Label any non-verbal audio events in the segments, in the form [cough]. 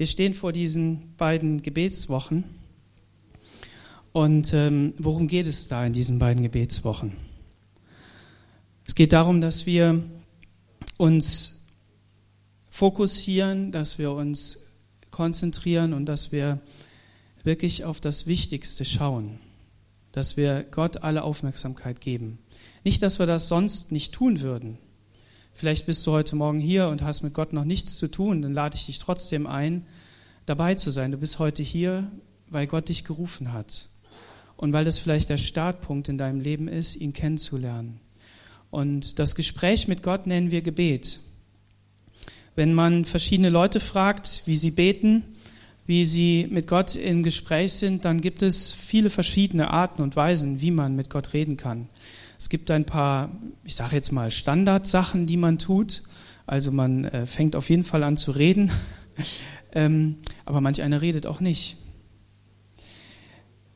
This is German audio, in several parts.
Wir stehen vor diesen beiden Gebetswochen. Und ähm, worum geht es da in diesen beiden Gebetswochen? Es geht darum, dass wir uns fokussieren, dass wir uns konzentrieren und dass wir wirklich auf das Wichtigste schauen, dass wir Gott alle Aufmerksamkeit geben. Nicht, dass wir das sonst nicht tun würden. Vielleicht bist du heute Morgen hier und hast mit Gott noch nichts zu tun, dann lade ich dich trotzdem ein, dabei zu sein. Du bist heute hier, weil Gott dich gerufen hat und weil das vielleicht der Startpunkt in deinem Leben ist, ihn kennenzulernen. Und das Gespräch mit Gott nennen wir Gebet. Wenn man verschiedene Leute fragt, wie sie beten, wie sie mit Gott im Gespräch sind, dann gibt es viele verschiedene Arten und Weisen, wie man mit Gott reden kann. Es gibt ein paar, ich sage jetzt mal, Standardsachen, die man tut. Also man äh, fängt auf jeden Fall an zu reden, [laughs] ähm, aber manch einer redet auch nicht.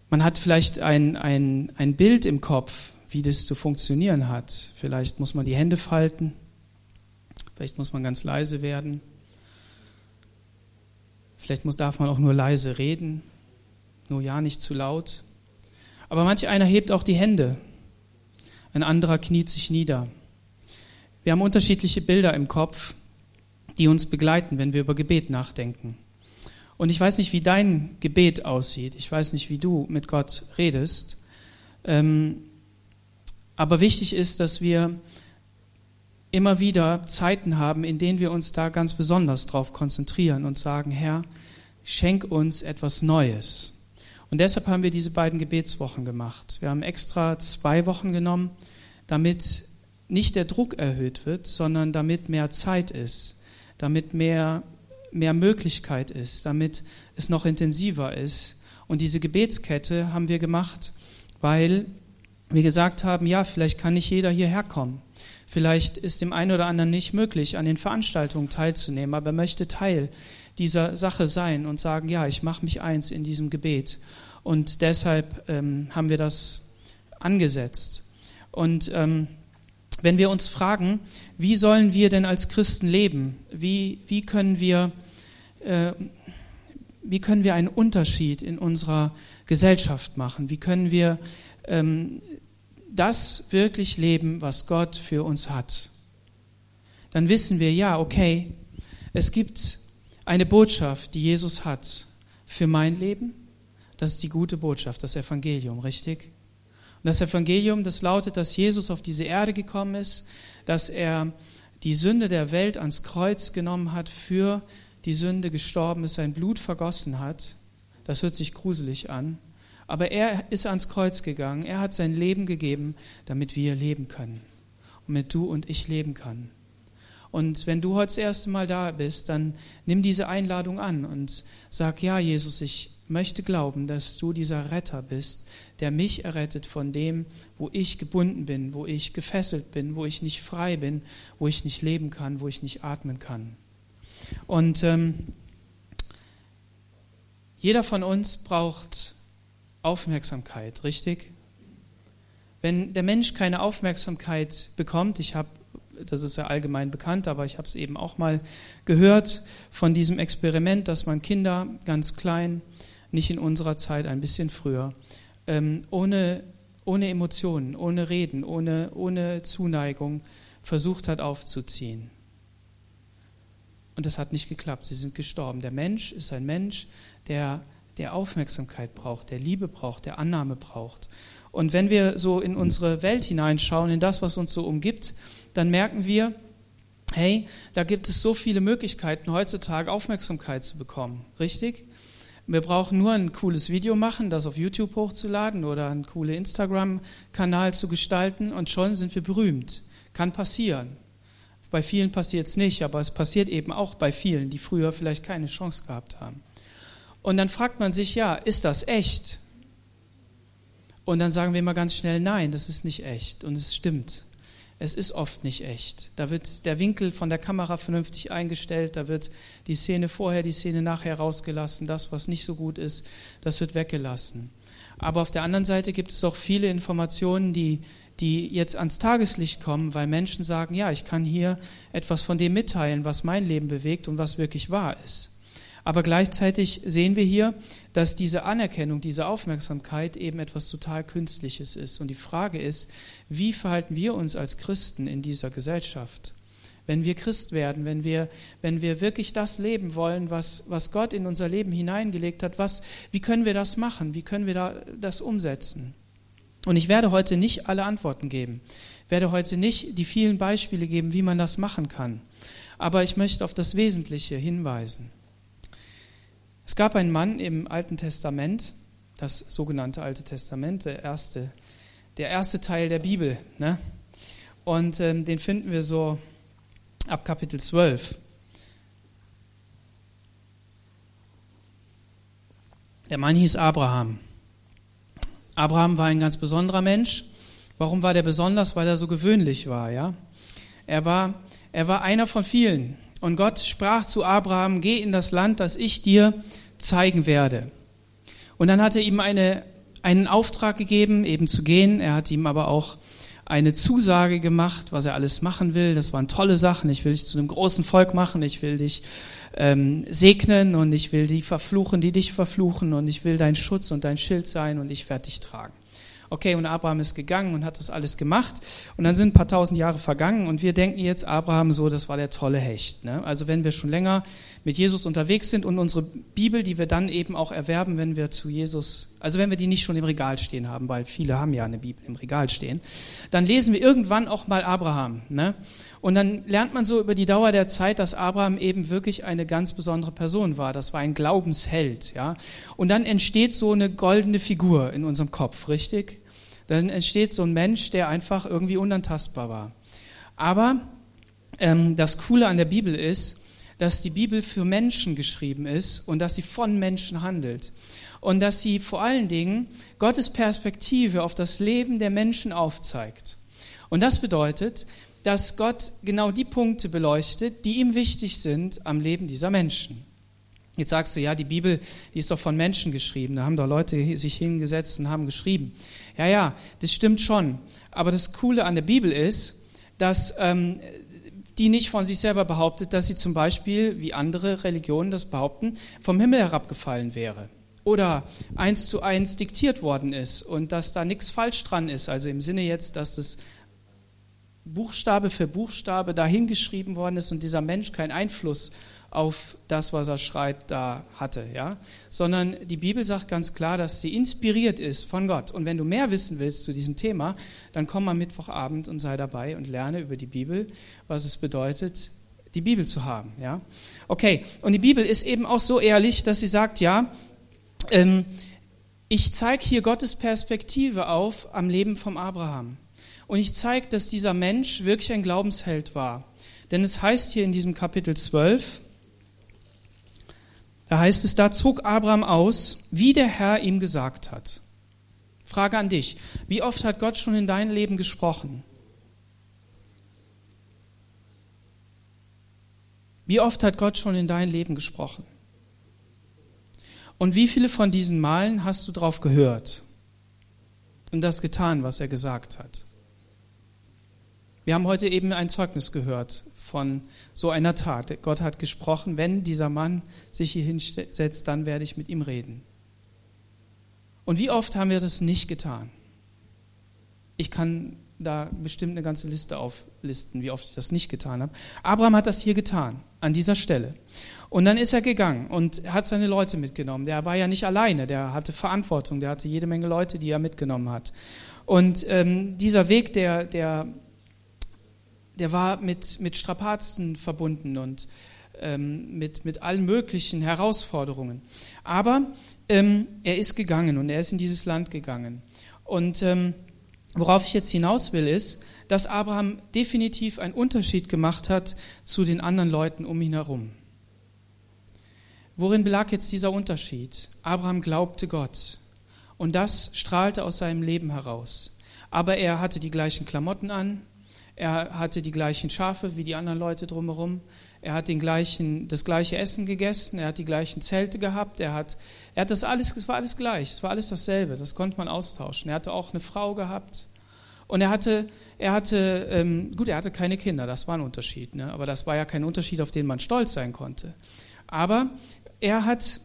Man hat vielleicht ein, ein, ein Bild im Kopf, wie das zu funktionieren hat. Vielleicht muss man die Hände falten, vielleicht muss man ganz leise werden, vielleicht muss, darf man auch nur leise reden, nur ja nicht zu laut. Aber manch einer hebt auch die Hände ein anderer kniet sich nieder. Wir haben unterschiedliche Bilder im Kopf, die uns begleiten, wenn wir über Gebet nachdenken. Und ich weiß nicht, wie dein Gebet aussieht. Ich weiß nicht, wie du mit Gott redest. Ähm, aber wichtig ist, dass wir immer wieder Zeiten haben, in denen wir uns da ganz besonders drauf konzentrieren und sagen, Herr, schenk uns etwas Neues. Und deshalb haben wir diese beiden Gebetswochen gemacht. Wir haben extra zwei Wochen genommen, damit nicht der Druck erhöht wird, sondern damit mehr Zeit ist, damit mehr, mehr Möglichkeit ist, damit es noch intensiver ist. Und diese Gebetskette haben wir gemacht, weil wir gesagt haben, ja, vielleicht kann nicht jeder hierher kommen. Vielleicht ist dem einen oder anderen nicht möglich, an den Veranstaltungen teilzunehmen, aber er möchte Teil dieser Sache sein und sagen, ja, ich mache mich eins in diesem Gebet. Und deshalb ähm, haben wir das angesetzt. Und ähm, wenn wir uns fragen, wie sollen wir denn als Christen leben? Wie, wie, können, wir, äh, wie können wir einen Unterschied in unserer Gesellschaft machen? Wie können wir ähm, das wirklich leben, was Gott für uns hat? Dann wissen wir, ja, okay, es gibt eine Botschaft, die Jesus hat für mein Leben. Das ist die gute Botschaft, das Evangelium, richtig? Und das Evangelium, das lautet, dass Jesus auf diese Erde gekommen ist, dass er die Sünde der Welt ans Kreuz genommen hat, für die Sünde gestorben ist, sein Blut vergossen hat. Das hört sich gruselig an. Aber er ist ans Kreuz gegangen, er hat sein Leben gegeben, damit wir leben können. Und mit du und ich leben können. Und wenn du heute das erste Mal da bist, dann nimm diese Einladung an und sag, ja, Jesus, ich möchte glauben, dass du dieser Retter bist, der mich errettet von dem, wo ich gebunden bin, wo ich gefesselt bin, wo ich nicht frei bin, wo ich nicht leben kann, wo ich nicht atmen kann. Und ähm, jeder von uns braucht Aufmerksamkeit, richtig? Wenn der Mensch keine Aufmerksamkeit bekommt, ich habe das ist ja allgemein bekannt, aber ich habe es eben auch mal gehört von diesem Experiment, dass man Kinder ganz klein, nicht in unserer Zeit, ein bisschen früher, ähm, ohne, ohne Emotionen, ohne Reden, ohne, ohne Zuneigung versucht hat aufzuziehen. Und das hat nicht geklappt, sie sind gestorben. Der Mensch ist ein Mensch, der, der Aufmerksamkeit braucht, der Liebe braucht, der Annahme braucht. Und wenn wir so in unsere Welt hineinschauen, in das, was uns so umgibt, dann merken wir, hey, da gibt es so viele Möglichkeiten heutzutage Aufmerksamkeit zu bekommen. Richtig? Wir brauchen nur ein cooles Video machen, das auf YouTube hochzuladen oder einen coolen Instagram-Kanal zu gestalten und schon sind wir berühmt. Kann passieren. Bei vielen passiert es nicht, aber es passiert eben auch bei vielen, die früher vielleicht keine Chance gehabt haben. Und dann fragt man sich, ja, ist das echt? Und dann sagen wir immer ganz schnell, nein, das ist nicht echt. Und es stimmt es ist oft nicht echt. Da wird der Winkel von der Kamera vernünftig eingestellt, da wird die Szene vorher, die Szene nachher rausgelassen, das, was nicht so gut ist, das wird weggelassen. Aber auf der anderen Seite gibt es auch viele Informationen, die, die jetzt ans Tageslicht kommen, weil Menschen sagen, ja, ich kann hier etwas von dem mitteilen, was mein Leben bewegt und was wirklich wahr ist. Aber gleichzeitig sehen wir hier, dass diese Anerkennung, diese Aufmerksamkeit eben etwas total Künstliches ist. Und die Frage ist, wie verhalten wir uns als Christen in dieser Gesellschaft? Wenn wir Christ werden, wenn wir, wenn wir wirklich das leben wollen, was, was Gott in unser Leben hineingelegt hat, was, wie können wir das machen? Wie können wir da, das umsetzen? Und ich werde heute nicht alle Antworten geben, werde heute nicht die vielen Beispiele geben, wie man das machen kann. Aber ich möchte auf das Wesentliche hinweisen. Es gab einen Mann im Alten Testament, das sogenannte Alte Testament, der erste, der erste Teil der Bibel. Ne? Und ähm, den finden wir so ab Kapitel 12. Der Mann hieß Abraham. Abraham war ein ganz besonderer Mensch. Warum war der besonders? Weil er so gewöhnlich war, ja. Er war, er war einer von vielen. Und Gott sprach zu Abraham, geh in das Land, das ich dir zeigen werde. Und dann hat er ihm eine, einen Auftrag gegeben, eben zu gehen. Er hat ihm aber auch eine Zusage gemacht, was er alles machen will. Das waren tolle Sachen. Ich will dich zu einem großen Volk machen. Ich will dich ähm, segnen und ich will die verfluchen, die dich verfluchen und ich will dein Schutz und dein Schild sein und ich werde dich tragen. Okay, und Abraham ist gegangen und hat das alles gemacht. Und dann sind ein paar tausend Jahre vergangen und wir denken jetzt, Abraham so, das war der tolle Hecht. Ne? Also wenn wir schon länger mit Jesus unterwegs sind und unsere Bibel, die wir dann eben auch erwerben, wenn wir zu Jesus, also wenn wir die nicht schon im Regal stehen haben, weil viele haben ja eine Bibel im Regal stehen, dann lesen wir irgendwann auch mal Abraham. Ne? Und dann lernt man so über die Dauer der Zeit, dass Abraham eben wirklich eine ganz besondere Person war. Das war ein Glaubensheld, ja. Und dann entsteht so eine goldene Figur in unserem Kopf, richtig? Dann entsteht so ein Mensch, der einfach irgendwie unantastbar war. Aber ähm, das Coole an der Bibel ist, dass die Bibel für Menschen geschrieben ist und dass sie von Menschen handelt. Und dass sie vor allen Dingen Gottes Perspektive auf das Leben der Menschen aufzeigt. Und das bedeutet, dass Gott genau die Punkte beleuchtet, die ihm wichtig sind am Leben dieser Menschen. Jetzt sagst du, ja, die Bibel, die ist doch von Menschen geschrieben. Da haben doch Leute sich hingesetzt und haben geschrieben. Ja, ja, das stimmt schon. Aber das Coole an der Bibel ist, dass ähm, die nicht von sich selber behauptet, dass sie zum Beispiel, wie andere Religionen das behaupten, vom Himmel herabgefallen wäre. Oder eins zu eins diktiert worden ist und dass da nichts falsch dran ist. Also im Sinne jetzt, dass es Buchstabe für Buchstabe dahingeschrieben worden ist und dieser Mensch keinen Einfluss auf das, was er schreibt, da hatte, ja, sondern die Bibel sagt ganz klar, dass sie inspiriert ist von Gott. Und wenn du mehr wissen willst zu diesem Thema, dann komm am Mittwochabend und sei dabei und lerne über die Bibel, was es bedeutet, die Bibel zu haben, ja. Okay, und die Bibel ist eben auch so ehrlich, dass sie sagt, ja, ähm, ich zeige hier Gottes Perspektive auf am Leben vom Abraham. Und ich zeige, dass dieser Mensch wirklich ein Glaubensheld war. Denn es heißt hier in diesem Kapitel 12, da heißt es, da zog Abraham aus, wie der Herr ihm gesagt hat. Frage an dich, wie oft hat Gott schon in dein Leben gesprochen? Wie oft hat Gott schon in dein Leben gesprochen? Und wie viele von diesen Malen hast du drauf gehört und das getan, was er gesagt hat? Wir haben heute eben ein Zeugnis gehört von so einer Tat. Gott hat gesprochen, wenn dieser Mann sich hier hinsetzt, dann werde ich mit ihm reden. Und wie oft haben wir das nicht getan? Ich kann da bestimmt eine ganze Liste auflisten, wie oft ich das nicht getan habe. Abraham hat das hier getan, an dieser Stelle. Und dann ist er gegangen und hat seine Leute mitgenommen. Der war ja nicht alleine, der hatte Verantwortung, der hatte jede Menge Leute, die er mitgenommen hat. Und ähm, dieser Weg, der, der der war mit, mit Strapazen verbunden und ähm, mit, mit allen möglichen Herausforderungen. Aber ähm, er ist gegangen und er ist in dieses Land gegangen. Und ähm, worauf ich jetzt hinaus will, ist, dass Abraham definitiv einen Unterschied gemacht hat zu den anderen Leuten um ihn herum. Worin belag jetzt dieser Unterschied? Abraham glaubte Gott und das strahlte aus seinem Leben heraus. Aber er hatte die gleichen Klamotten an, er hatte die gleichen Schafe wie die anderen Leute drumherum. Er hat den gleichen, das gleiche Essen gegessen. Er hat die gleichen Zelte gehabt. Er hat, er hat das alles, es war alles gleich. Es war alles dasselbe. Das konnte man austauschen. Er hatte auch eine Frau gehabt. Und er hatte, er hatte, ähm, gut, er hatte keine Kinder. Das war ein Unterschied. Ne? Aber das war ja kein Unterschied, auf den man stolz sein konnte. Aber er hat,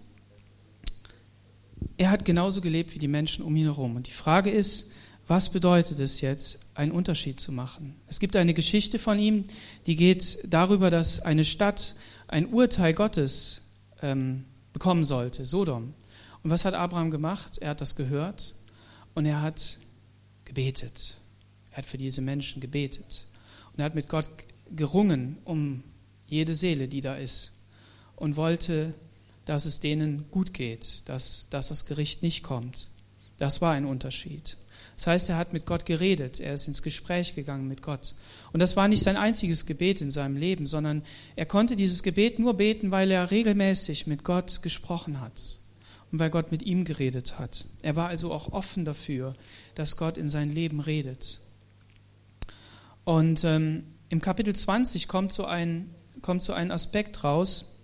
er hat genauso gelebt wie die Menschen um ihn herum. Und die Frage ist, was bedeutet es jetzt, einen Unterschied zu machen? Es gibt eine Geschichte von ihm, die geht darüber, dass eine Stadt ein Urteil Gottes ähm, bekommen sollte, Sodom. Und was hat Abraham gemacht? Er hat das gehört und er hat gebetet. Er hat für diese Menschen gebetet. Und er hat mit Gott gerungen um jede Seele, die da ist. Und wollte, dass es denen gut geht, dass, dass das Gericht nicht kommt. Das war ein Unterschied. Das heißt, er hat mit Gott geredet, er ist ins Gespräch gegangen mit Gott. Und das war nicht sein einziges Gebet in seinem Leben, sondern er konnte dieses Gebet nur beten, weil er regelmäßig mit Gott gesprochen hat und weil Gott mit ihm geredet hat. Er war also auch offen dafür, dass Gott in sein Leben redet. Und ähm, im Kapitel 20 kommt so, ein, kommt so ein Aspekt raus,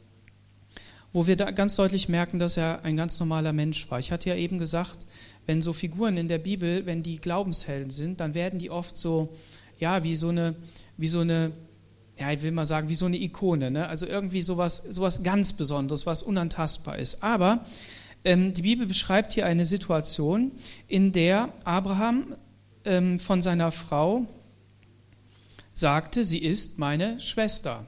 wo wir da ganz deutlich merken, dass er ein ganz normaler Mensch war. Ich hatte ja eben gesagt, wenn so Figuren in der Bibel, wenn die Glaubenshelden sind, dann werden die oft so, ja, wie so eine, wie so eine, ja, ich will mal sagen, wie so eine Ikone, ne? also irgendwie sowas, sowas ganz Besonderes, was unantastbar ist. Aber ähm, die Bibel beschreibt hier eine Situation, in der Abraham ähm, von seiner Frau sagte, sie ist meine Schwester.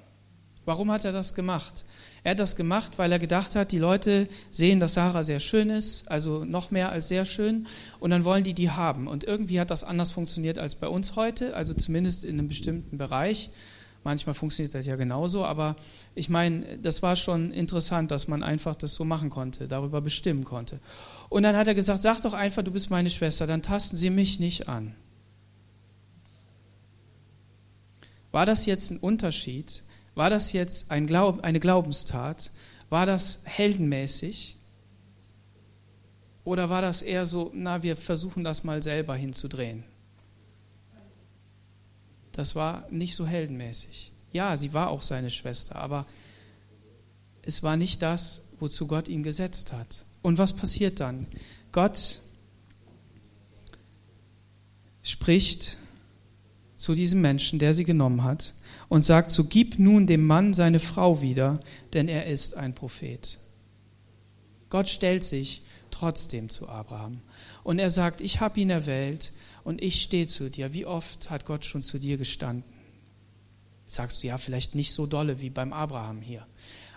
Warum hat er das gemacht? Er hat das gemacht, weil er gedacht hat, die Leute sehen, dass Sarah sehr schön ist, also noch mehr als sehr schön, und dann wollen die die haben. Und irgendwie hat das anders funktioniert als bei uns heute, also zumindest in einem bestimmten Bereich. Manchmal funktioniert das ja genauso, aber ich meine, das war schon interessant, dass man einfach das so machen konnte, darüber bestimmen konnte. Und dann hat er gesagt, sag doch einfach, du bist meine Schwester, dann tasten sie mich nicht an. War das jetzt ein Unterschied war das jetzt ein Glaub, eine Glaubenstat? War das heldenmäßig? Oder war das eher so, na, wir versuchen das mal selber hinzudrehen? Das war nicht so heldenmäßig. Ja, sie war auch seine Schwester, aber es war nicht das, wozu Gott ihn gesetzt hat. Und was passiert dann? Gott spricht zu diesem Menschen, der sie genommen hat, und sagt, so gib nun dem Mann seine Frau wieder, denn er ist ein Prophet. Gott stellt sich trotzdem zu Abraham. Und er sagt, ich habe ihn erwählt und ich stehe zu dir. Wie oft hat Gott schon zu dir gestanden? Sagst du ja, vielleicht nicht so dolle wie beim Abraham hier.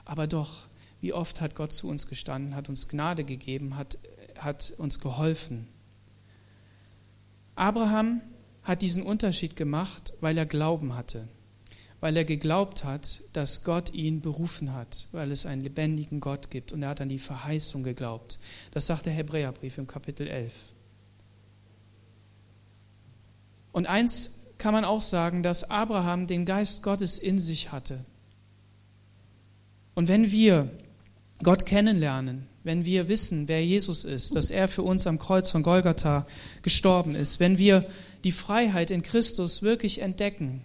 Aber doch, wie oft hat Gott zu uns gestanden, hat uns Gnade gegeben, hat, hat uns geholfen. Abraham hat diesen Unterschied gemacht, weil er Glauben hatte weil er geglaubt hat, dass Gott ihn berufen hat, weil es einen lebendigen Gott gibt. Und er hat an die Verheißung geglaubt. Das sagt der Hebräerbrief im Kapitel 11. Und eins kann man auch sagen, dass Abraham den Geist Gottes in sich hatte. Und wenn wir Gott kennenlernen, wenn wir wissen, wer Jesus ist, dass er für uns am Kreuz von Golgatha gestorben ist, wenn wir die Freiheit in Christus wirklich entdecken,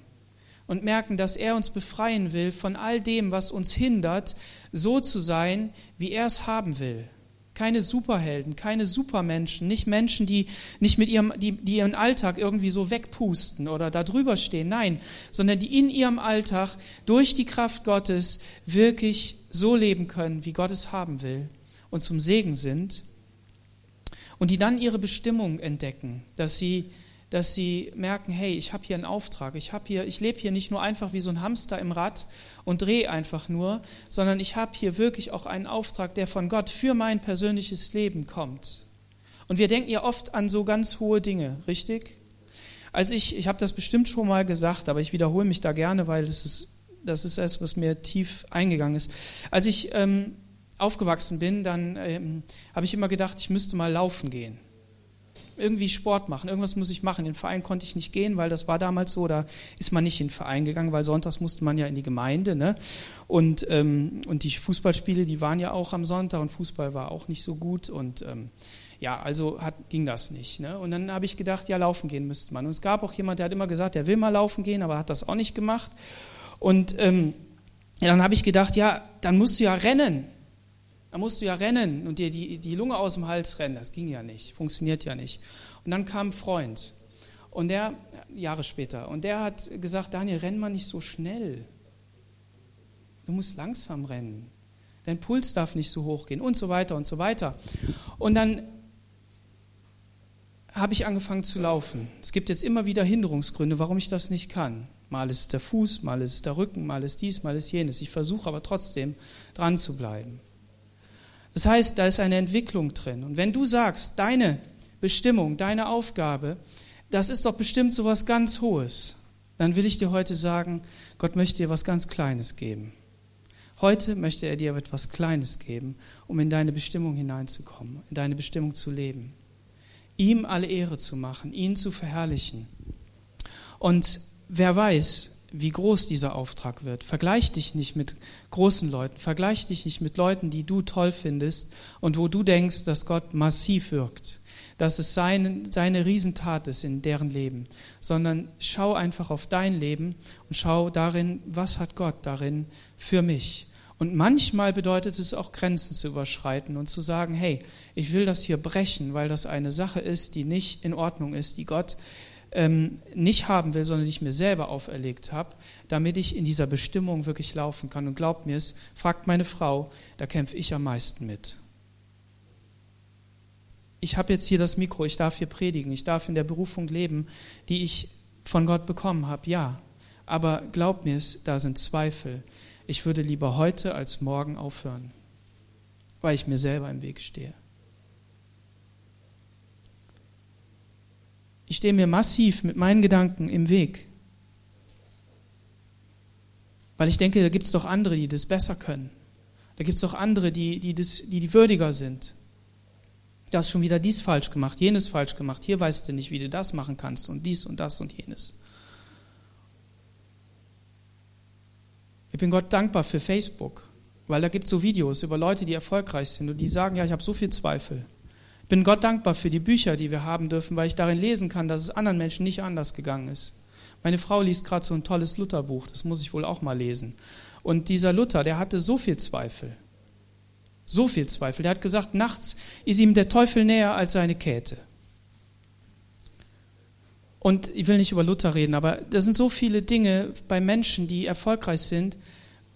und merken, dass er uns befreien will von all dem, was uns hindert, so zu sein, wie er es haben will. Keine Superhelden, keine Supermenschen, nicht Menschen, die nicht mit ihrem, die, die ihren Alltag irgendwie so wegpusten oder da drüber stehen, nein, sondern die in ihrem Alltag durch die Kraft Gottes wirklich so leben können, wie Gott es haben will und zum Segen sind und die dann ihre Bestimmung entdecken, dass sie dass sie merken, hey, ich habe hier einen Auftrag, ich ich lebe hier nicht nur einfach wie so ein Hamster im Rad und drehe einfach nur, sondern ich habe hier wirklich auch einen Auftrag, der von Gott für mein persönliches Leben kommt. Und wir denken ja oft an so ganz hohe Dinge, richtig? Also ich, ich habe das bestimmt schon mal gesagt, aber ich wiederhole mich da gerne, weil das ist, das ist es, was mir tief eingegangen ist. Als ich ähm, aufgewachsen bin, dann ähm, habe ich immer gedacht, ich müsste mal laufen gehen irgendwie Sport machen, irgendwas muss ich machen. In den Verein konnte ich nicht gehen, weil das war damals so, da ist man nicht in den Verein gegangen, weil sonntags musste man ja in die Gemeinde. Ne? Und, ähm, und die Fußballspiele, die waren ja auch am Sonntag und Fußball war auch nicht so gut. Und ähm, ja, also hat, ging das nicht. Ne? Und dann habe ich gedacht, ja, laufen gehen müsste man. Und es gab auch jemand, der hat immer gesagt, der will mal laufen gehen, aber hat das auch nicht gemacht. Und ähm, ja, dann habe ich gedacht, ja, dann musst du ja rennen. Da musst du ja rennen und dir die, die Lunge aus dem Hals rennen. Das ging ja nicht, funktioniert ja nicht. Und dann kam ein Freund und der, Jahre später, und der hat gesagt, Daniel, renn mal nicht so schnell. Du musst langsam rennen. dein Puls darf nicht so hoch gehen und so weiter und so weiter. Und dann habe ich angefangen zu laufen. Es gibt jetzt immer wieder Hinderungsgründe, warum ich das nicht kann. Mal ist es der Fuß, mal ist es der Rücken, mal ist dies, mal ist jenes. Ich versuche aber trotzdem dran zu bleiben. Das heißt, da ist eine Entwicklung drin. Und wenn du sagst, deine Bestimmung, deine Aufgabe, das ist doch bestimmt so was ganz Hohes, dann will ich dir heute sagen, Gott möchte dir was ganz Kleines geben. Heute möchte er dir etwas Kleines geben, um in deine Bestimmung hineinzukommen, in deine Bestimmung zu leben. Ihm alle Ehre zu machen, ihn zu verherrlichen. Und wer weiß, wie groß dieser Auftrag wird. Vergleich dich nicht mit großen Leuten, vergleich dich nicht mit Leuten, die du toll findest und wo du denkst, dass Gott massiv wirkt, dass es seine, seine Riesentat ist in deren Leben, sondern schau einfach auf dein Leben und schau darin, was hat Gott darin für mich. Und manchmal bedeutet es auch Grenzen zu überschreiten und zu sagen, hey, ich will das hier brechen, weil das eine Sache ist, die nicht in Ordnung ist, die Gott ähm, nicht haben will, sondern die ich mir selber auferlegt habe, damit ich in dieser Bestimmung wirklich laufen kann. Und glaubt mir es, fragt meine Frau, da kämpfe ich am meisten mit. Ich habe jetzt hier das Mikro, ich darf hier predigen, ich darf in der Berufung leben, die ich von Gott bekommen habe, ja. Aber glaubt mir es, da sind Zweifel. Ich würde lieber heute als morgen aufhören, weil ich mir selber im Weg stehe. Ich stehe mir massiv mit meinen Gedanken im Weg. Weil ich denke, da gibt es doch andere, die das besser können. Da gibt es doch andere, die, die, das, die, die würdiger sind. Du hast schon wieder dies falsch gemacht, jenes falsch gemacht. Hier weißt du nicht, wie du das machen kannst und dies und das und jenes. Ich bin Gott dankbar für Facebook, weil da gibt es so Videos über Leute, die erfolgreich sind und die sagen, ja, ich habe so viel Zweifel. Bin Gott dankbar für die Bücher, die wir haben dürfen, weil ich darin lesen kann, dass es anderen Menschen nicht anders gegangen ist. Meine Frau liest gerade so ein tolles Lutherbuch, das muss ich wohl auch mal lesen. Und dieser Luther, der hatte so viel Zweifel. So viel Zweifel. Der hat gesagt, nachts ist ihm der Teufel näher als seine Käthe. Und ich will nicht über Luther reden, aber da sind so viele Dinge bei Menschen, die erfolgreich sind,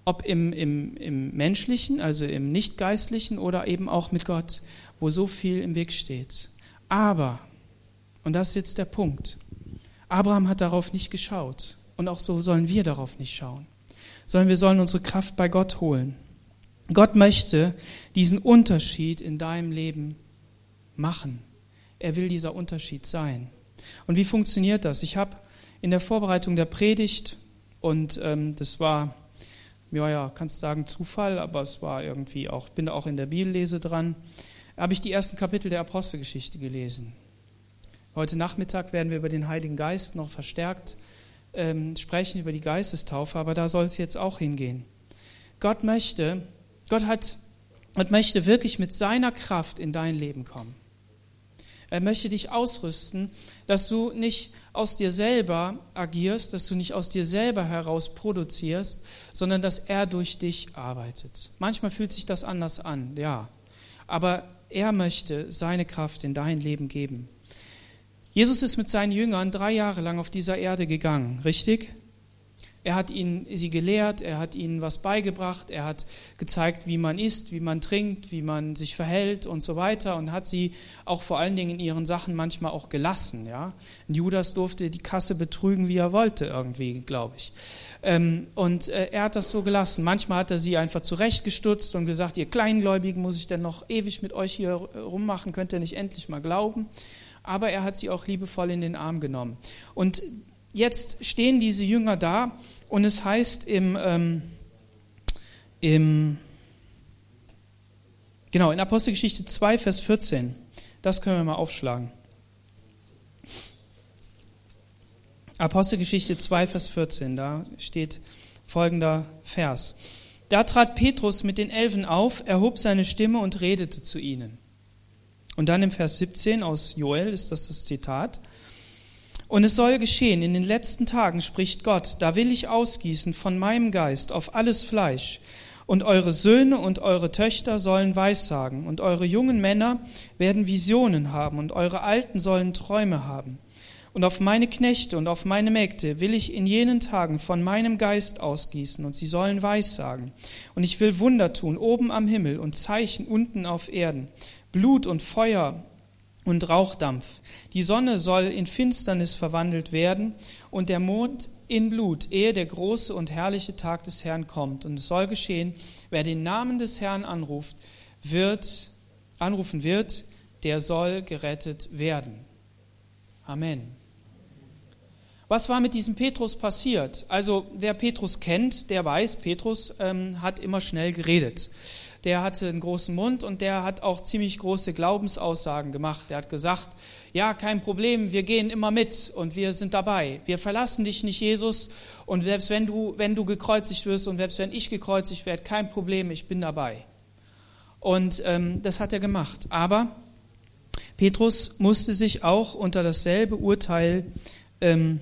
ob im, im, im menschlichen, also im nicht-geistlichen oder eben auch mit Gott wo so viel im Weg steht. Aber, und das ist jetzt der Punkt, Abraham hat darauf nicht geschaut und auch so sollen wir darauf nicht schauen, sondern wir sollen unsere Kraft bei Gott holen. Gott möchte diesen Unterschied in deinem Leben machen. Er will dieser Unterschied sein. Und wie funktioniert das? Ich habe in der Vorbereitung der Predigt, und ähm, das war, ja, ja, kannst sagen Zufall, aber es war irgendwie auch, bin auch in der Bibellese dran, habe ich die ersten Kapitel der Apostelgeschichte gelesen. Heute Nachmittag werden wir über den Heiligen Geist noch verstärkt ähm, sprechen, über die Geistestaufe, aber da soll es jetzt auch hingehen. Gott möchte, Gott hat, Gott möchte wirklich mit seiner Kraft in dein Leben kommen. Er möchte dich ausrüsten, dass du nicht aus dir selber agierst, dass du nicht aus dir selber heraus produzierst, sondern dass er durch dich arbeitet. Manchmal fühlt sich das anders an, ja. Aber er möchte seine Kraft in dein Leben geben. Jesus ist mit seinen Jüngern drei Jahre lang auf dieser Erde gegangen, richtig? Er hat ihnen sie gelehrt, er hat ihnen was beigebracht, er hat gezeigt, wie man isst, wie man trinkt, wie man sich verhält und so weiter und hat sie auch vor allen Dingen in ihren Sachen manchmal auch gelassen. Ja? Judas durfte die Kasse betrügen, wie er wollte, irgendwie, glaube ich. Ähm, und äh, er hat das so gelassen. Manchmal hat er sie einfach zurechtgestutzt und gesagt, ihr Kleingläubigen, muss ich denn noch ewig mit euch hier rummachen, könnt ihr nicht endlich mal glauben? Aber er hat sie auch liebevoll in den Arm genommen. Und jetzt stehen diese Jünger da und es heißt im, ähm, im genau, in Apostelgeschichte 2, Vers 14, das können wir mal aufschlagen. Apostelgeschichte 2, Vers 14, da steht folgender Vers. Da trat Petrus mit den Elfen auf, erhob seine Stimme und redete zu ihnen. Und dann im Vers 17 aus Joel ist das das Zitat. Und es soll geschehen, in den letzten Tagen spricht Gott, da will ich ausgießen von meinem Geist auf alles Fleisch. Und eure Söhne und eure Töchter sollen Weissagen, und eure jungen Männer werden Visionen haben, und eure Alten sollen Träume haben. Und auf meine Knechte und auf meine Mägde will ich in jenen Tagen von meinem Geist ausgießen, und sie sollen Weissagen. Und ich will Wunder tun, oben am Himmel und Zeichen unten auf Erden, Blut und Feuer und Rauchdampf. Die Sonne soll in Finsternis verwandelt werden und der Mond in Blut, ehe der große und herrliche Tag des Herrn kommt. Und es soll geschehen, wer den Namen des Herrn anruft, wird, anrufen wird, der soll gerettet werden. Amen. Was war mit diesem Petrus passiert? Also wer Petrus kennt, der weiß, Petrus ähm, hat immer schnell geredet der hatte einen großen Mund und der hat auch ziemlich große Glaubensaussagen gemacht. Der hat gesagt, ja, kein Problem, wir gehen immer mit und wir sind dabei. Wir verlassen dich nicht, Jesus. Und selbst wenn du, wenn du gekreuzigt wirst und selbst wenn ich gekreuzigt werde, kein Problem, ich bin dabei. Und ähm, das hat er gemacht. Aber Petrus musste sich auch unter dasselbe Urteil ähm,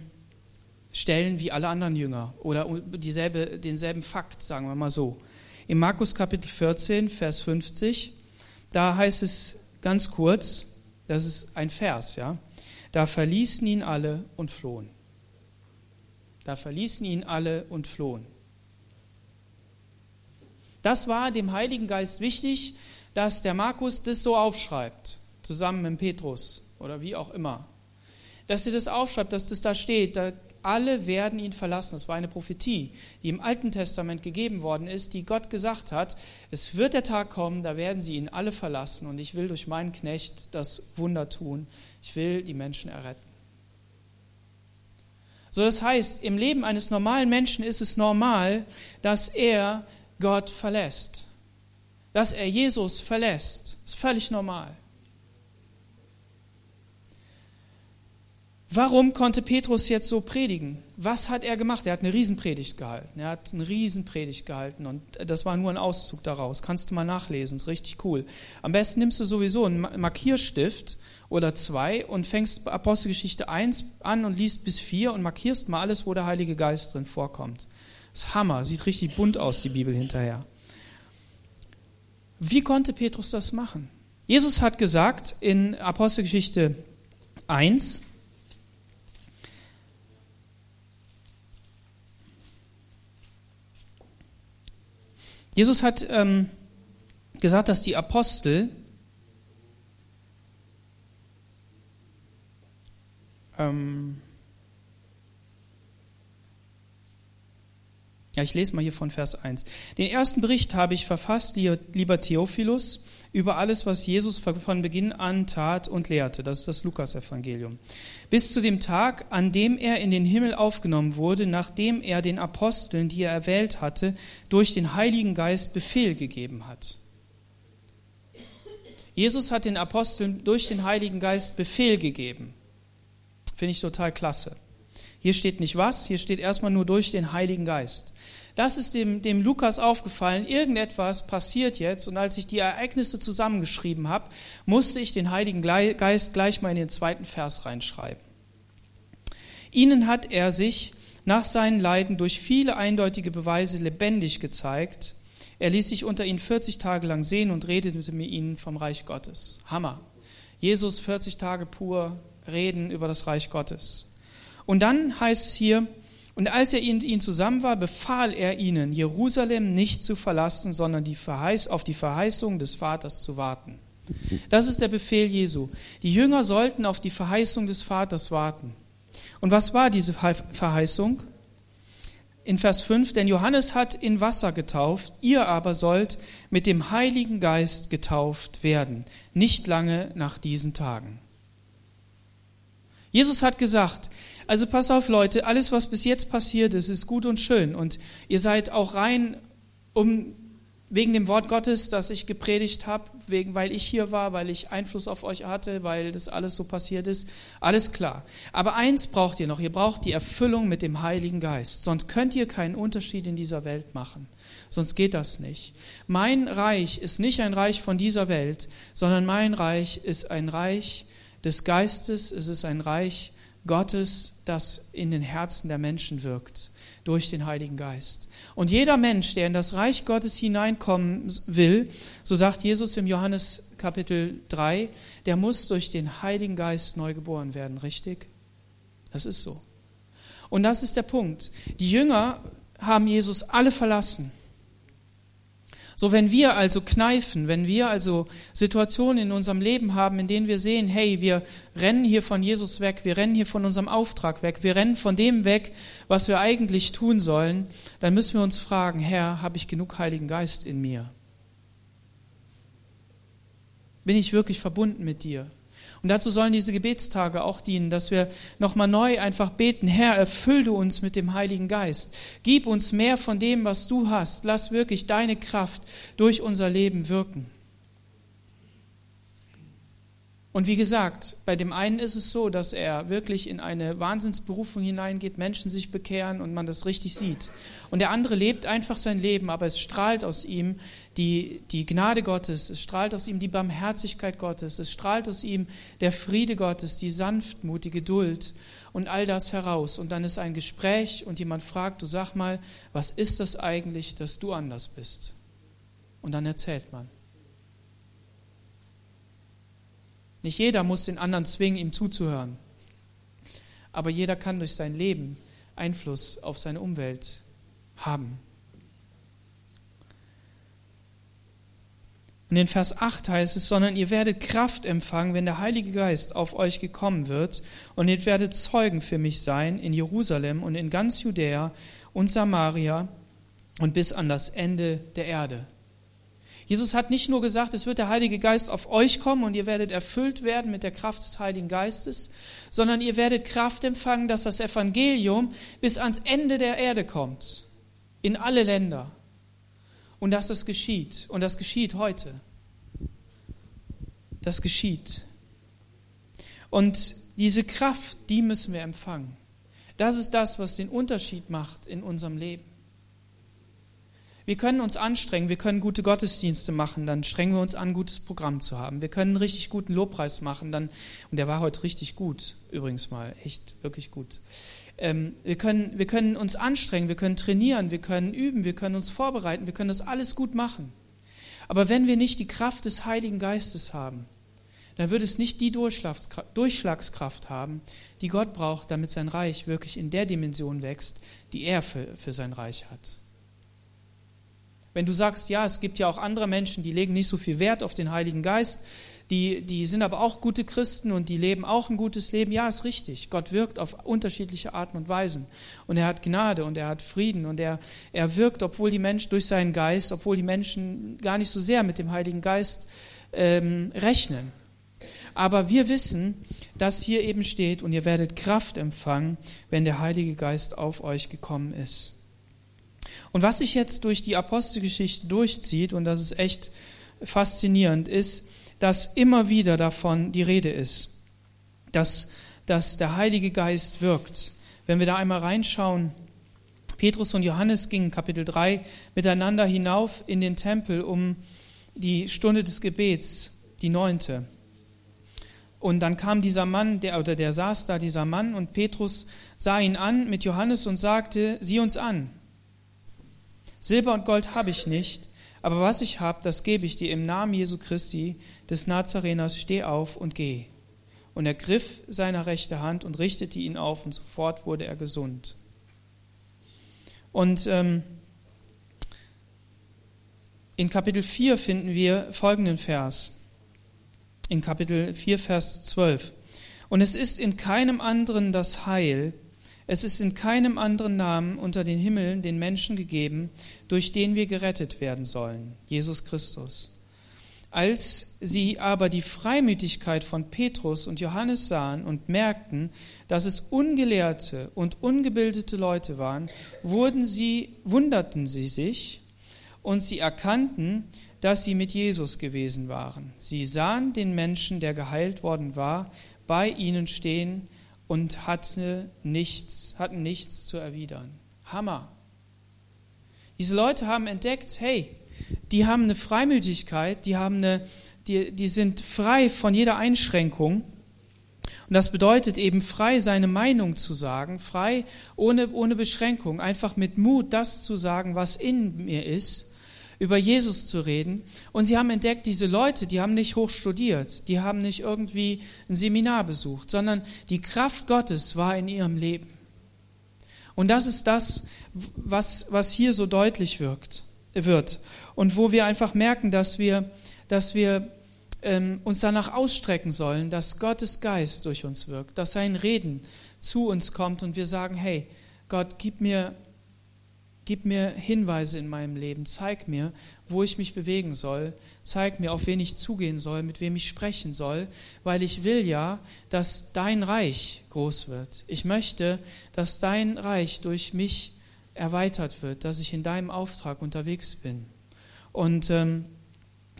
stellen wie alle anderen Jünger oder dieselbe, denselben Fakt, sagen wir mal so. In Markus Kapitel 14, Vers 50, da heißt es ganz kurz, das ist ein Vers, ja, da verließen ihn alle und flohen. Da verließen ihn alle und flohen. Das war dem Heiligen Geist wichtig, dass der Markus das so aufschreibt, zusammen mit Petrus oder wie auch immer. Dass er das aufschreibt, dass das da steht, da alle werden ihn verlassen. Das war eine Prophetie, die im Alten Testament gegeben worden ist, die Gott gesagt hat, es wird der Tag kommen, da werden sie ihn alle verlassen und ich will durch meinen Knecht das Wunder tun. Ich will die Menschen erretten. So das heißt, im Leben eines normalen Menschen ist es normal, dass er Gott verlässt. Dass er Jesus verlässt. Das ist völlig normal. Warum konnte Petrus jetzt so predigen? Was hat er gemacht? Er hat eine Riesenpredigt gehalten. Er hat eine Riesenpredigt gehalten und das war nur ein Auszug daraus. Kannst du mal nachlesen, ist richtig cool. Am besten nimmst du sowieso einen Markierstift oder zwei und fängst Apostelgeschichte 1 an und liest bis 4 und markierst mal alles, wo der Heilige Geist drin vorkommt. Das ist Hammer, sieht richtig bunt aus, die Bibel hinterher. Wie konnte Petrus das machen? Jesus hat gesagt in Apostelgeschichte 1, Jesus hat ähm, gesagt, dass die Apostel ähm, Ja, ich lese mal hier von Vers 1. Den ersten Bericht habe ich verfasst, lieber Theophilus, über alles, was Jesus von Beginn an tat und lehrte. Das ist das Lukas-Evangelium. Bis zu dem Tag, an dem er in den Himmel aufgenommen wurde, nachdem er den Aposteln, die er erwählt hatte, durch den Heiligen Geist Befehl gegeben hat. Jesus hat den Aposteln durch den Heiligen Geist Befehl gegeben. Finde ich total klasse. Hier steht nicht was, hier steht erstmal nur durch den Heiligen Geist. Das ist dem, dem Lukas aufgefallen, irgendetwas passiert jetzt und als ich die Ereignisse zusammengeschrieben habe, musste ich den Heiligen Geist gleich mal in den zweiten Vers reinschreiben. Ihnen hat er sich nach seinen Leiden durch viele eindeutige Beweise lebendig gezeigt. Er ließ sich unter ihnen 40 Tage lang sehen und redete mit ihnen vom Reich Gottes. Hammer. Jesus 40 Tage pur reden über das Reich Gottes. Und dann heißt es hier, und als er in ihnen zusammen war, befahl er ihnen, Jerusalem nicht zu verlassen, sondern die Verheiß, auf die Verheißung des Vaters zu warten. Das ist der Befehl Jesu. Die Jünger sollten auf die Verheißung des Vaters warten. Und was war diese Verheißung? In Vers 5, denn Johannes hat in Wasser getauft, ihr aber sollt mit dem Heiligen Geist getauft werden, nicht lange nach diesen Tagen. Jesus hat gesagt, also pass auf Leute, alles was bis jetzt passiert ist, ist gut und schön und ihr seid auch rein um wegen dem Wort Gottes, das ich gepredigt habe, wegen weil ich hier war, weil ich Einfluss auf euch hatte, weil das alles so passiert ist, alles klar. Aber eins braucht ihr noch, ihr braucht die Erfüllung mit dem Heiligen Geist, sonst könnt ihr keinen Unterschied in dieser Welt machen. Sonst geht das nicht. Mein Reich ist nicht ein Reich von dieser Welt, sondern mein Reich ist ein Reich des Geistes, es ist ein Reich Gottes, das in den Herzen der Menschen wirkt durch den Heiligen Geist. Und jeder Mensch, der in das Reich Gottes hineinkommen will, so sagt Jesus im Johannes Kapitel 3, der muss durch den Heiligen Geist neu geboren werden, richtig? Das ist so. Und das ist der Punkt. Die Jünger haben Jesus alle verlassen. So, wenn wir also kneifen, wenn wir also Situationen in unserem Leben haben, in denen wir sehen, hey, wir rennen hier von Jesus weg, wir rennen hier von unserem Auftrag weg, wir rennen von dem weg, was wir eigentlich tun sollen, dann müssen wir uns fragen, Herr, habe ich genug Heiligen Geist in mir? Bin ich wirklich verbunden mit dir? Und dazu sollen diese Gebetstage auch dienen, dass wir nochmal neu einfach beten, Herr, erfüll du uns mit dem Heiligen Geist. Gib uns mehr von dem, was du hast. Lass wirklich deine Kraft durch unser Leben wirken. Und wie gesagt, bei dem einen ist es so, dass er wirklich in eine Wahnsinnsberufung hineingeht, Menschen sich bekehren und man das richtig sieht. Und der andere lebt einfach sein Leben, aber es strahlt aus ihm die, die Gnade Gottes, es strahlt aus ihm die Barmherzigkeit Gottes, es strahlt aus ihm der Friede Gottes, die Sanftmut, die Geduld und all das heraus. Und dann ist ein Gespräch und jemand fragt, du sag mal, was ist das eigentlich, dass du anders bist? Und dann erzählt man. Nicht jeder muss den anderen zwingen, ihm zuzuhören. Aber jeder kann durch sein Leben Einfluss auf seine Umwelt haben. Und in Vers 8 heißt es, sondern ihr werdet Kraft empfangen, wenn der Heilige Geist auf euch gekommen wird, und ihr werdet Zeugen für mich sein in Jerusalem und in ganz Judäa und Samaria und bis an das Ende der Erde. Jesus hat nicht nur gesagt, es wird der Heilige Geist auf euch kommen und ihr werdet erfüllt werden mit der Kraft des Heiligen Geistes, sondern ihr werdet Kraft empfangen, dass das Evangelium bis ans Ende der Erde kommt, in alle Länder. Und dass das geschieht. Und das geschieht heute. Das geschieht. Und diese Kraft, die müssen wir empfangen. Das ist das, was den Unterschied macht in unserem Leben. Wir können uns anstrengen, wir können gute Gottesdienste machen, dann strengen wir uns an, ein gutes Programm zu haben. Wir können einen richtig guten Lobpreis machen, dann, und der war heute richtig gut, übrigens mal, echt wirklich gut. Ähm, wir, können, wir können uns anstrengen, wir können trainieren, wir können üben, wir können uns vorbereiten, wir können das alles gut machen. Aber wenn wir nicht die Kraft des Heiligen Geistes haben, dann wird es nicht die Durchschlagskraft haben, die Gott braucht, damit sein Reich wirklich in der Dimension wächst, die er für, für sein Reich hat. Wenn du sagst, ja, es gibt ja auch andere Menschen, die legen nicht so viel Wert auf den Heiligen Geist, die, die sind aber auch gute Christen und die leben auch ein gutes Leben. Ja, ist richtig. Gott wirkt auf unterschiedliche Arten und Weisen. Und er hat Gnade und er hat Frieden und er, er wirkt, obwohl die Menschen durch seinen Geist, obwohl die Menschen gar nicht so sehr mit dem Heiligen Geist ähm, rechnen. Aber wir wissen, dass hier eben steht, und ihr werdet Kraft empfangen, wenn der Heilige Geist auf euch gekommen ist. Und was sich jetzt durch die Apostelgeschichte durchzieht, und das ist echt faszinierend, ist, dass immer wieder davon die Rede ist, dass, dass der Heilige Geist wirkt. Wenn wir da einmal reinschauen, Petrus und Johannes gingen Kapitel 3 miteinander hinauf in den Tempel um die Stunde des Gebets, die neunte. Und dann kam dieser Mann, der, oder der saß da, dieser Mann, und Petrus sah ihn an mit Johannes und sagte, sieh uns an. Silber und Gold habe ich nicht, aber was ich habe, das gebe ich dir im Namen Jesu Christi des Nazareners, steh auf und geh. Und er griff seine rechte Hand und richtete ihn auf, und sofort wurde er gesund. Und ähm, in Kapitel 4 finden wir folgenden Vers. In Kapitel 4, Vers 12. Und es ist in keinem anderen das Heil, es ist in keinem anderen Namen unter den Himmeln den Menschen gegeben, durch den wir gerettet werden sollen, Jesus Christus. Als sie aber die Freimütigkeit von Petrus und Johannes sahen und merkten, dass es ungelehrte und ungebildete Leute waren, wurden sie, wunderten sie sich und sie erkannten, dass sie mit Jesus gewesen waren. Sie sahen den Menschen, der geheilt worden war, bei ihnen stehen und hatte nichts, hatten nichts zu erwidern. Hammer. Diese Leute haben entdeckt, hey, die haben eine Freimütigkeit, die, haben eine, die, die sind frei von jeder Einschränkung. Und das bedeutet eben frei, seine Meinung zu sagen, frei, ohne, ohne Beschränkung, einfach mit Mut das zu sagen, was in mir ist, über Jesus zu reden. Und sie haben entdeckt, diese Leute, die haben nicht hoch studiert, die haben nicht irgendwie ein Seminar besucht, sondern die Kraft Gottes war in ihrem Leben. Und das ist das, was, was hier so deutlich wirkt, wird. Und wo wir einfach merken, dass wir, dass wir ähm, uns danach ausstrecken sollen, dass Gottes Geist durch uns wirkt, dass sein Reden zu uns kommt und wir sagen, hey, Gott, gib mir Gib mir Hinweise in meinem Leben, zeig mir, wo ich mich bewegen soll, zeig mir, auf wen ich zugehen soll, mit wem ich sprechen soll, weil ich will ja, dass dein Reich groß wird. Ich möchte, dass dein Reich durch mich erweitert wird, dass ich in deinem Auftrag unterwegs bin. Und ähm,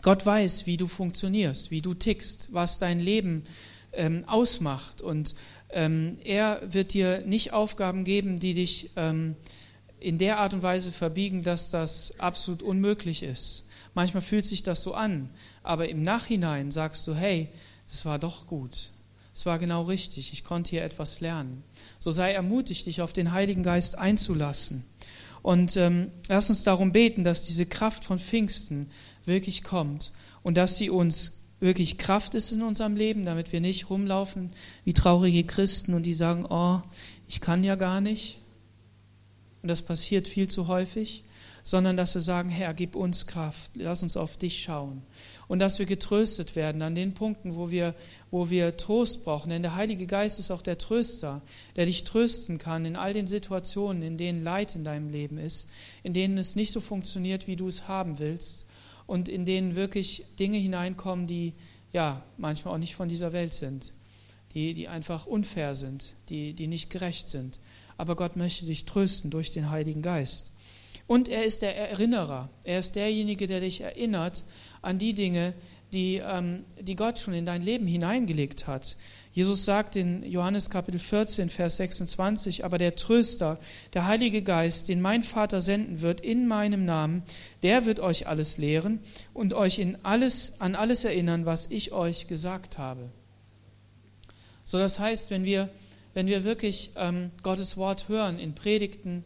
Gott weiß, wie du funktionierst, wie du tickst, was dein Leben ähm, ausmacht. Und ähm, er wird dir nicht Aufgaben geben, die dich ähm, in der Art und Weise verbiegen, dass das absolut unmöglich ist. Manchmal fühlt sich das so an, aber im Nachhinein sagst du, hey, das war doch gut. Es war genau richtig. Ich konnte hier etwas lernen. So sei ermutigt, dich auf den Heiligen Geist einzulassen. Und ähm, lass uns darum beten, dass diese Kraft von Pfingsten wirklich kommt und dass sie uns wirklich Kraft ist in unserem Leben, damit wir nicht rumlaufen wie traurige Christen und die sagen, oh, ich kann ja gar nicht, und das passiert viel zu häufig, sondern dass wir sagen, Herr, gib uns Kraft, lass uns auf dich schauen. Und dass wir getröstet werden an den Punkten, wo wir, wo wir Trost brauchen. Denn der Heilige Geist ist auch der Tröster, der dich trösten kann in all den Situationen, in denen Leid in deinem Leben ist, in denen es nicht so funktioniert, wie du es haben willst und in denen wirklich Dinge hineinkommen, die ja manchmal auch nicht von dieser Welt sind, die, die einfach unfair sind, die, die nicht gerecht sind aber Gott möchte dich trösten durch den Heiligen Geist. Und er ist der Erinnerer. Er ist derjenige, der dich erinnert an die Dinge, die, ähm, die Gott schon in dein Leben hineingelegt hat. Jesus sagt in Johannes Kapitel 14, Vers 26, aber der Tröster, der Heilige Geist, den mein Vater senden wird in meinem Namen, der wird euch alles lehren und euch in alles, an alles erinnern, was ich euch gesagt habe. So das heißt, wenn wir wenn wir wirklich ähm, Gottes Wort hören in Predigten,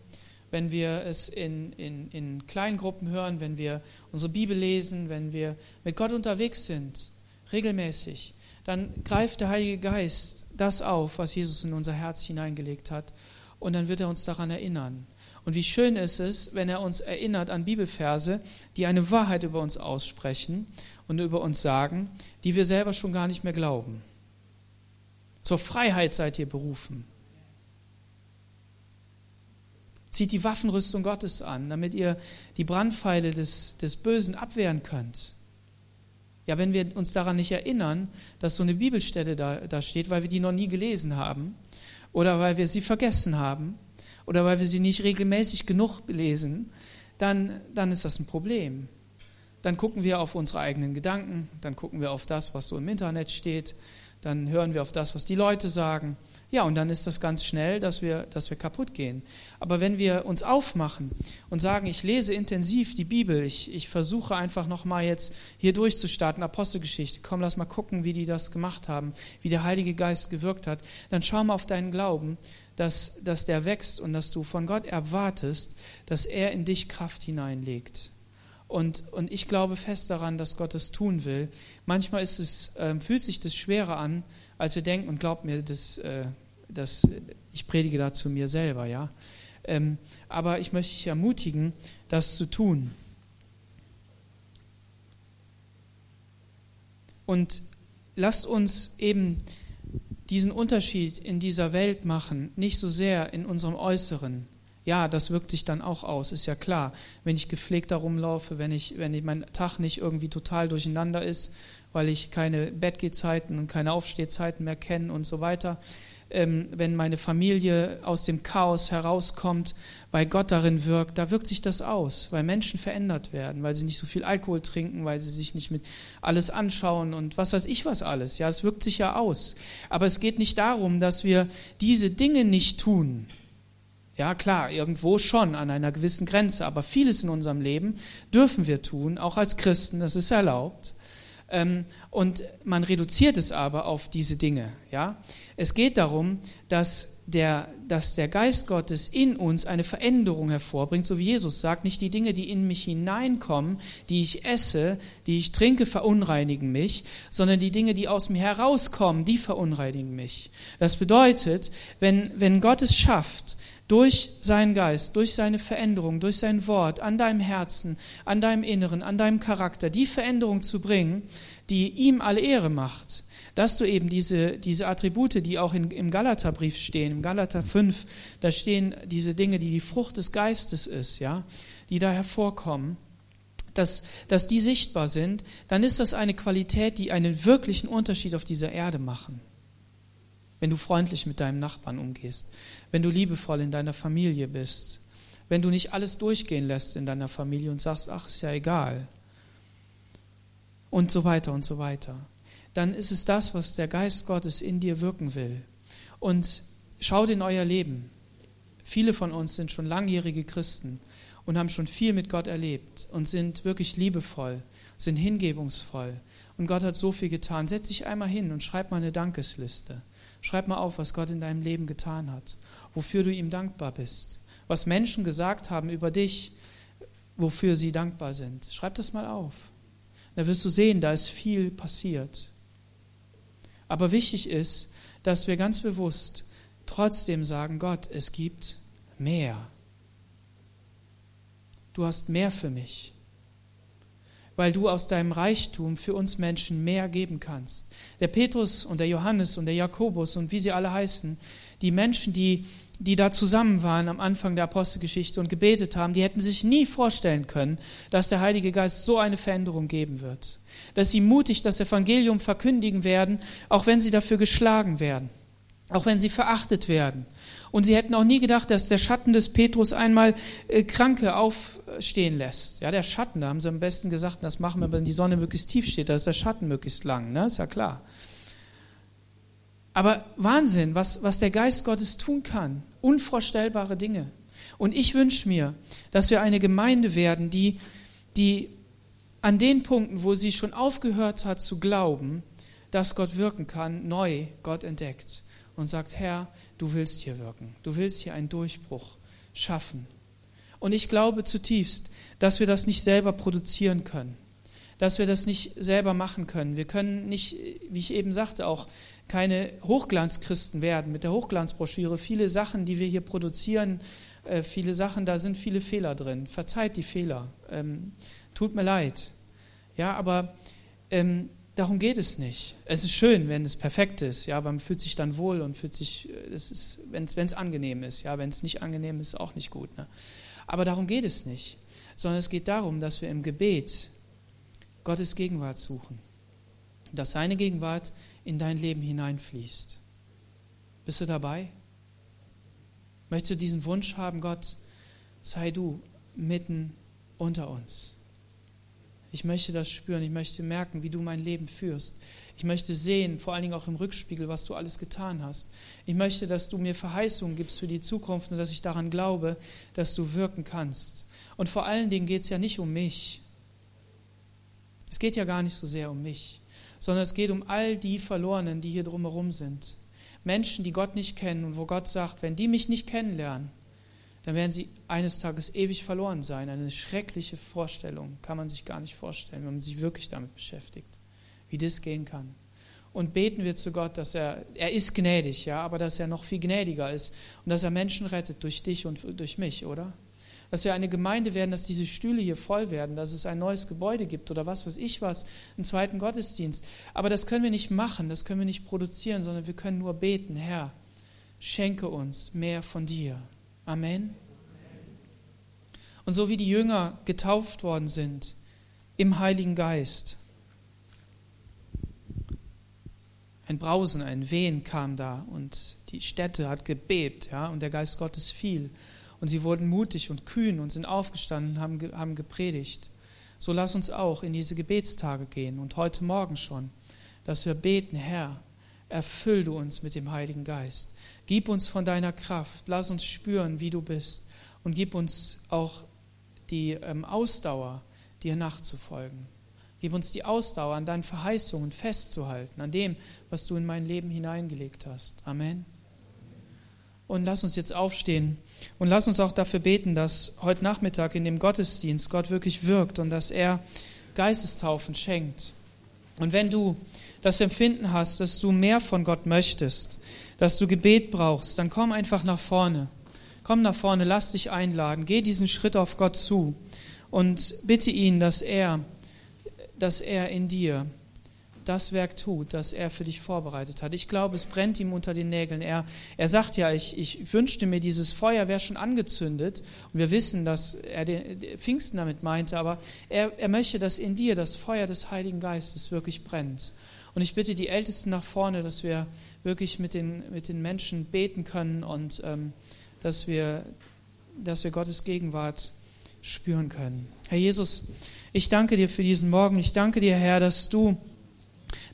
wenn wir es in, in, in Kleingruppen hören, wenn wir unsere Bibel lesen, wenn wir mit Gott unterwegs sind, regelmäßig, dann greift der Heilige Geist das auf, was Jesus in unser Herz hineingelegt hat, und dann wird er uns daran erinnern. Und wie schön ist es, wenn er uns erinnert an Bibelverse, die eine Wahrheit über uns aussprechen und über uns sagen, die wir selber schon gar nicht mehr glauben. Zur Freiheit seid ihr berufen. Zieht die Waffenrüstung Gottes an, damit ihr die Brandpfeile des, des Bösen abwehren könnt. Ja, wenn wir uns daran nicht erinnern, dass so eine Bibelstelle da, da steht, weil wir die noch nie gelesen haben oder weil wir sie vergessen haben oder weil wir sie nicht regelmäßig genug lesen, dann, dann ist das ein Problem. Dann gucken wir auf unsere eigenen Gedanken, dann gucken wir auf das, was so im Internet steht, dann hören wir auf das, was die Leute sagen. Ja, und dann ist das ganz schnell, dass wir, dass wir kaputt gehen. Aber wenn wir uns aufmachen und sagen, ich lese intensiv die Bibel, ich, ich versuche einfach nochmal jetzt hier durchzustarten, Apostelgeschichte, komm, lass mal gucken, wie die das gemacht haben, wie der Heilige Geist gewirkt hat, dann schau mal auf deinen Glauben, dass, dass der wächst und dass du von Gott erwartest, dass er in dich Kraft hineinlegt. Und, und ich glaube fest daran, dass Gott es tun will. Manchmal ist es, äh, fühlt sich das schwerer an, als wir denken. Und glaubt mir, das, äh, das, ich predige da zu mir selber, ja. Ähm, aber ich möchte dich ermutigen, das zu tun. Und lasst uns eben diesen Unterschied in dieser Welt machen, nicht so sehr in unserem Äußeren, ja, das wirkt sich dann auch aus, ist ja klar. Wenn ich gepflegt darum laufe, wenn, ich, wenn mein Tag nicht irgendwie total durcheinander ist, weil ich keine Bettgehzeiten und keine Aufstehzeiten mehr kenne und so weiter, ähm, wenn meine Familie aus dem Chaos herauskommt, weil Gott darin wirkt, da wirkt sich das aus, weil Menschen verändert werden, weil sie nicht so viel Alkohol trinken, weil sie sich nicht mit alles anschauen und was weiß ich was alles. Ja, es wirkt sich ja aus. Aber es geht nicht darum, dass wir diese Dinge nicht tun, ja, klar, irgendwo schon an einer gewissen Grenze, aber vieles in unserem Leben dürfen wir tun, auch als Christen, das ist erlaubt. Ähm, und man reduziert es aber auf diese Dinge. Ja? Es geht darum, dass der, dass der Geist Gottes in uns eine Veränderung hervorbringt, so wie Jesus sagt, nicht die Dinge, die in mich hineinkommen, die ich esse, die ich trinke, verunreinigen mich, sondern die Dinge, die aus mir herauskommen, die verunreinigen mich. Das bedeutet, wenn, wenn Gott es schafft, durch seinen Geist, durch seine Veränderung, durch sein Wort an deinem Herzen, an deinem Inneren, an deinem Charakter, die Veränderung zu bringen, die ihm alle Ehre macht. Dass du eben diese, diese Attribute, die auch in, im Galaterbrief stehen, im Galater 5, da stehen diese Dinge, die die Frucht des Geistes ist, ja, die da hervorkommen, dass, dass die sichtbar sind, dann ist das eine Qualität, die einen wirklichen Unterschied auf dieser Erde machen wenn du freundlich mit deinem Nachbarn umgehst, wenn du liebevoll in deiner Familie bist, wenn du nicht alles durchgehen lässt in deiner Familie und sagst, ach, ist ja egal. Und so weiter und so weiter. Dann ist es das, was der Geist Gottes in dir wirken will. Und schaut in euer Leben. Viele von uns sind schon langjährige Christen und haben schon viel mit Gott erlebt und sind wirklich liebevoll, sind hingebungsvoll. Und Gott hat so viel getan. Setz dich einmal hin und schreib mal eine Dankesliste. Schreib mal auf, was Gott in deinem Leben getan hat, wofür du ihm dankbar bist, was Menschen gesagt haben über dich, wofür sie dankbar sind. Schreib das mal auf. Da wirst du sehen, da ist viel passiert. Aber wichtig ist, dass wir ganz bewusst trotzdem sagen, Gott, es gibt mehr. Du hast mehr für mich weil du aus deinem Reichtum für uns Menschen mehr geben kannst. Der Petrus und der Johannes und der Jakobus und wie sie alle heißen, die Menschen, die, die da zusammen waren am Anfang der Apostelgeschichte und gebetet haben, die hätten sich nie vorstellen können, dass der Heilige Geist so eine Veränderung geben wird. Dass sie mutig das Evangelium verkündigen werden, auch wenn sie dafür geschlagen werden, auch wenn sie verachtet werden, und sie hätten auch nie gedacht, dass der Schatten des Petrus einmal äh, Kranke aufstehen lässt. Ja, der Schatten, da haben sie am besten gesagt, das machen wir, wenn die Sonne möglichst tief steht, da ist der Schatten möglichst lang, ne? ist ja klar. Aber Wahnsinn, was, was der Geist Gottes tun kann. Unvorstellbare Dinge. Und ich wünsche mir, dass wir eine Gemeinde werden, die, die an den Punkten, wo sie schon aufgehört hat zu glauben, dass Gott wirken kann, neu Gott entdeckt und sagt, Herr, du willst hier wirken, du willst hier einen Durchbruch schaffen. Und ich glaube zutiefst, dass wir das nicht selber produzieren können, dass wir das nicht selber machen können. Wir können nicht, wie ich eben sagte, auch keine Hochglanzchristen werden mit der Hochglanzbroschüre. Viele Sachen, die wir hier produzieren, äh, viele Sachen, da sind viele Fehler drin. Verzeiht die Fehler. Ähm, tut mir leid. Ja, aber ähm, Darum geht es nicht. Es ist schön, wenn es perfekt ist, ja, man fühlt sich dann wohl und fühlt sich, es ist, wenn es angenehm ist, ja, wenn es nicht angenehm ist, auch nicht gut. Ne? Aber darum geht es nicht, sondern es geht darum, dass wir im Gebet Gottes Gegenwart suchen, dass seine Gegenwart in dein Leben hineinfließt. Bist du dabei? Möchtest du diesen Wunsch haben, Gott, sei du mitten unter uns? Ich möchte das spüren, ich möchte merken, wie du mein Leben führst. Ich möchte sehen, vor allen Dingen auch im Rückspiegel, was du alles getan hast. Ich möchte, dass du mir Verheißungen gibst für die Zukunft und dass ich daran glaube, dass du wirken kannst. Und vor allen Dingen geht es ja nicht um mich. Es geht ja gar nicht so sehr um mich, sondern es geht um all die Verlorenen, die hier drumherum sind. Menschen, die Gott nicht kennen und wo Gott sagt, wenn die mich nicht kennenlernen, dann werden sie eines Tages ewig verloren sein. Eine schreckliche Vorstellung, kann man sich gar nicht vorstellen, wenn man sich wirklich damit beschäftigt, wie das gehen kann. Und beten wir zu Gott, dass er, er ist gnädig, ja, aber dass er noch viel gnädiger ist und dass er Menschen rettet durch dich und durch mich, oder? Dass wir eine Gemeinde werden, dass diese Stühle hier voll werden, dass es ein neues Gebäude gibt oder was weiß ich was, einen zweiten Gottesdienst. Aber das können wir nicht machen, das können wir nicht produzieren, sondern wir können nur beten, Herr, schenke uns mehr von dir. Amen. Und so wie die Jünger getauft worden sind im Heiligen Geist, ein Brausen, ein Wehen kam da und die Stätte hat gebebt, ja, und der Geist Gottes fiel. Und sie wurden mutig und kühn und sind aufgestanden und haben, haben gepredigt. So lass uns auch in diese Gebetstage gehen und heute Morgen schon, dass wir beten, Herr, erfüll du uns mit dem Heiligen Geist. Gib uns von deiner Kraft, lass uns spüren, wie du bist und gib uns auch die ähm, Ausdauer, dir nachzufolgen. Gib uns die Ausdauer, an deinen Verheißungen festzuhalten, an dem, was du in mein Leben hineingelegt hast. Amen. Und lass uns jetzt aufstehen und lass uns auch dafür beten, dass heute Nachmittag in dem Gottesdienst Gott wirklich wirkt und dass er Geistestaufen schenkt. Und wenn du das Empfinden hast, dass du mehr von Gott möchtest, dass du Gebet brauchst, dann komm einfach nach vorne. Komm nach vorne, lass dich einladen, geh diesen Schritt auf Gott zu und bitte ihn, dass er, dass er in dir das Werk tut, das er für dich vorbereitet hat. Ich glaube, es brennt ihm unter den Nägeln. Er, er sagt ja, ich, ich wünschte mir, dieses Feuer wäre schon angezündet. Und wir wissen, dass er den Pfingsten damit meinte, aber er, er möchte, dass in dir das Feuer des Heiligen Geistes wirklich brennt. Und ich bitte die Ältesten nach vorne, dass wir wirklich mit den, mit den Menschen beten können und ähm, dass, wir, dass wir Gottes Gegenwart spüren können. Herr Jesus, ich danke dir für diesen Morgen. Ich danke dir, Herr, dass du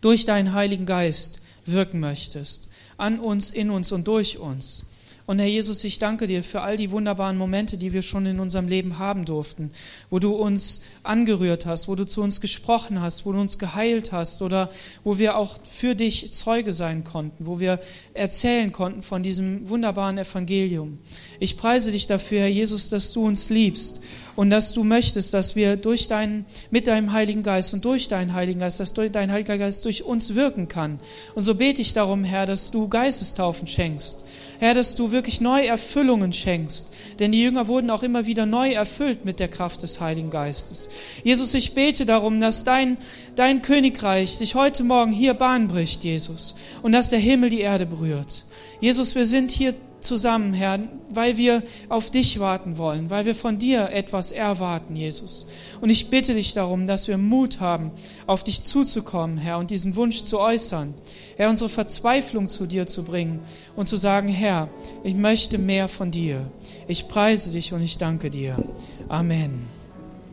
durch deinen Heiligen Geist wirken möchtest. An uns, in uns und durch uns. Und Herr Jesus, ich danke dir für all die wunderbaren Momente, die wir schon in unserem Leben haben durften, wo du uns angerührt hast, wo du zu uns gesprochen hast, wo du uns geheilt hast oder wo wir auch für dich Zeuge sein konnten, wo wir erzählen konnten von diesem wunderbaren Evangelium. Ich preise dich dafür, Herr Jesus, dass du uns liebst und dass du möchtest, dass wir durch deinen, mit deinem Heiligen Geist und durch deinen Heiligen Geist, dass dein Heiliger Geist durch uns wirken kann. Und so bete ich darum, Herr, dass du Geistestaufen schenkst Herr, dass du wirklich neue Erfüllungen schenkst. Denn die Jünger wurden auch immer wieder neu erfüllt mit der Kraft des Heiligen Geistes. Jesus, ich bete darum, dass dein, dein Königreich sich heute Morgen hier Bahn bricht, Jesus, und dass der Himmel die Erde berührt. Jesus, wir sind hier zusammen, Herr, weil wir auf dich warten wollen, weil wir von dir etwas erwarten, Jesus. Und ich bitte dich darum, dass wir Mut haben, auf dich zuzukommen, Herr, und diesen Wunsch zu äußern. Herr, unsere Verzweiflung zu dir zu bringen und zu sagen, Herr, ich möchte mehr von dir. Ich preise dich und ich danke dir. Amen.